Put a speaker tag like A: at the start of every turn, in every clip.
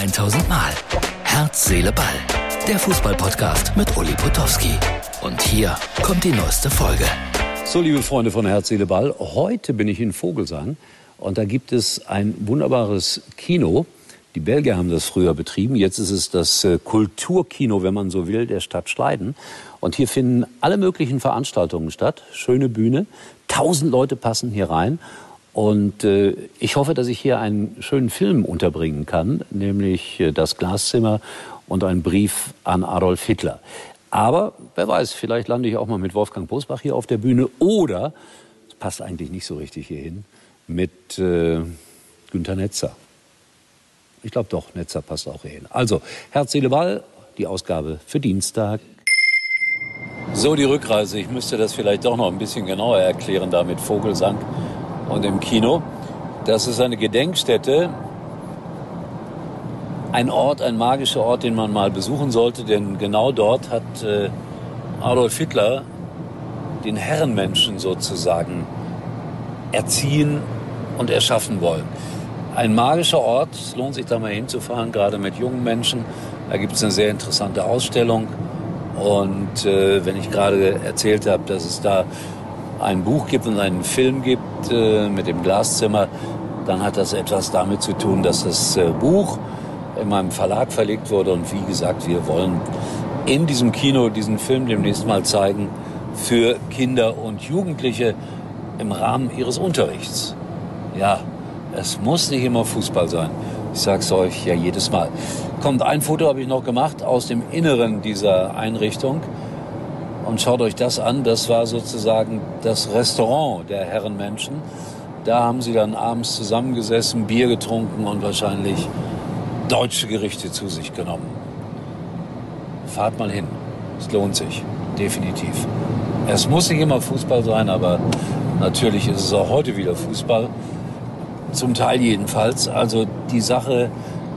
A: 1000 Mal. Herz, Seele, Ball. Der Fußballpodcast mit Uli Potowski. Und hier kommt die neueste Folge.
B: So, liebe Freunde von Herz, Seele, Ball. Heute bin ich in Vogelsang und da gibt es ein wunderbares Kino. Die Belgier haben das früher betrieben. Jetzt ist es das äh, Kulturkino, wenn man so will, der Stadt Schleiden. Und hier finden alle möglichen Veranstaltungen statt. Schöne Bühne. Tausend Leute passen hier rein. Und äh, ich hoffe, dass ich hier einen schönen Film unterbringen kann, nämlich äh, das Glaszimmer und einen Brief an Adolf Hitler. Aber wer weiß, vielleicht lande ich auch mal mit Wolfgang Bosbach hier auf der Bühne oder, es passt eigentlich nicht so richtig hierhin, mit äh, Günter Netzer. Ich glaube doch, Netzer passt auch hierhin. Also, Herz, Seele, Ball, die Ausgabe für Dienstag. So, die Rückreise. Ich müsste das vielleicht doch noch ein bisschen genauer erklären, da mit Vogelsang und im Kino. Das ist eine Gedenkstätte, ein Ort, ein magischer Ort, den man mal besuchen sollte, denn genau dort hat äh, Adolf Hitler den Herrenmenschen sozusagen erziehen und erschaffen wollen ein magischer Ort. Es lohnt sich da mal hinzufahren, gerade mit jungen Menschen. Da gibt es eine sehr interessante Ausstellung. Und äh, wenn ich gerade erzählt habe, dass es da ein Buch gibt und einen Film gibt äh, mit dem Glaszimmer, dann hat das etwas damit zu tun, dass das äh, Buch in meinem Verlag verlegt wurde. Und wie gesagt, wir wollen in diesem Kino diesen Film demnächst mal zeigen für Kinder und Jugendliche im Rahmen ihres Unterrichts. Ja, es muss nicht immer Fußball sein. Ich sage es euch ja jedes Mal. Kommt, ein Foto habe ich noch gemacht aus dem Inneren dieser Einrichtung. Und schaut euch das an. Das war sozusagen das Restaurant der Herrenmenschen. Da haben sie dann abends zusammengesessen, Bier getrunken und wahrscheinlich deutsche Gerichte zu sich genommen. Fahrt mal hin. Es lohnt sich. Definitiv. Es muss nicht immer Fußball sein, aber natürlich ist es auch heute wieder Fußball. Zum Teil jedenfalls. Also die Sache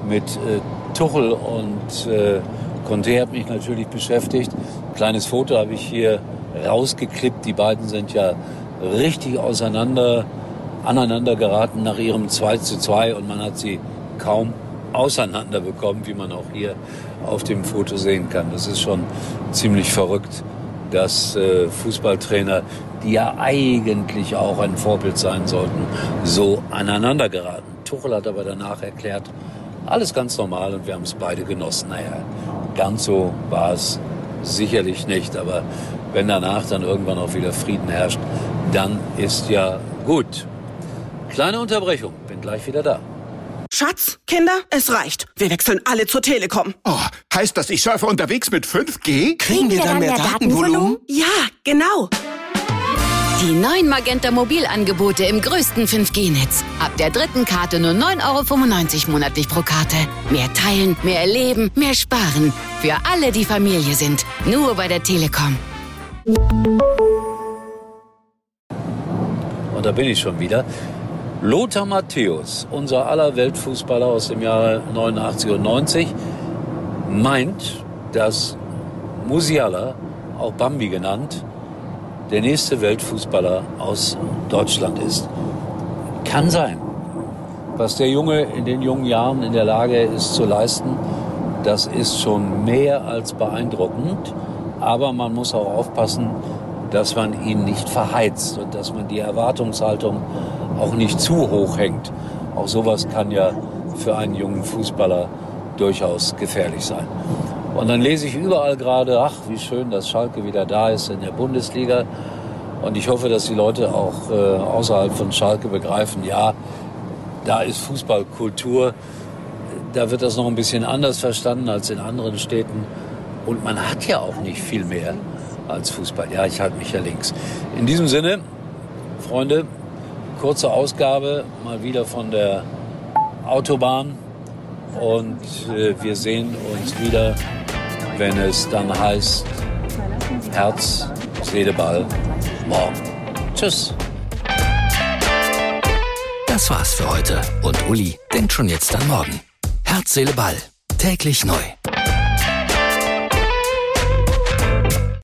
B: mit äh, Tuchel und äh, Conte hat mich natürlich beschäftigt. Kleines Foto habe ich hier rausgeklippt. Die beiden sind ja richtig auseinander, aneinander geraten nach ihrem 2 zu 2 und man hat sie kaum auseinander bekommen, wie man auch hier auf dem Foto sehen kann. Das ist schon ziemlich verrückt, dass äh, Fußballtrainer die ja eigentlich auch ein Vorbild sein sollten, so aneinander geraten. Tuchel hat aber danach erklärt, alles ganz normal und wir haben es beide genossen. Naja, ganz so war es sicherlich nicht, aber wenn danach dann irgendwann auch wieder Frieden herrscht, dann ist ja gut. Kleine Unterbrechung, bin gleich wieder da.
C: Schatz, Kinder, es reicht. Wir wechseln alle zur Telekom.
D: Oh, heißt das, ich surfe unterwegs mit 5G?
C: Kriegen wir dann mehr Datenvolumen? Ja, genau.
E: Die neuen Magenta Mobilangebote im größten 5G-Netz. Ab der dritten Karte nur 9,95 Euro monatlich pro Karte. Mehr teilen, mehr erleben, mehr sparen. Für alle, die Familie sind. Nur bei der Telekom.
B: Und da bin ich schon wieder. Lothar Matthäus, unser aller Weltfußballer aus dem Jahre 89 und 90, meint, dass Musiala, auch Bambi genannt, der nächste Weltfußballer aus Deutschland ist. Kann sein. Was der Junge in den jungen Jahren in der Lage ist zu leisten, das ist schon mehr als beeindruckend. Aber man muss auch aufpassen, dass man ihn nicht verheizt und dass man die Erwartungshaltung auch nicht zu hoch hängt. Auch sowas kann ja für einen jungen Fußballer durchaus gefährlich sein. Und dann lese ich überall gerade, ach, wie schön, dass Schalke wieder da ist in der Bundesliga. Und ich hoffe, dass die Leute auch äh, außerhalb von Schalke begreifen, ja, da ist Fußballkultur. Da wird das noch ein bisschen anders verstanden als in anderen Städten. Und man hat ja auch nicht viel mehr als Fußball. Ja, ich halte mich ja links. In diesem Sinne, Freunde, kurze Ausgabe mal wieder von der Autobahn. Und äh, wir sehen uns wieder wenn es dann heißt Herz, Seele, Ball, morgen. Tschüss.
A: Das war's für heute und Uli denkt schon jetzt an morgen. Herz, Ball. Täglich neu.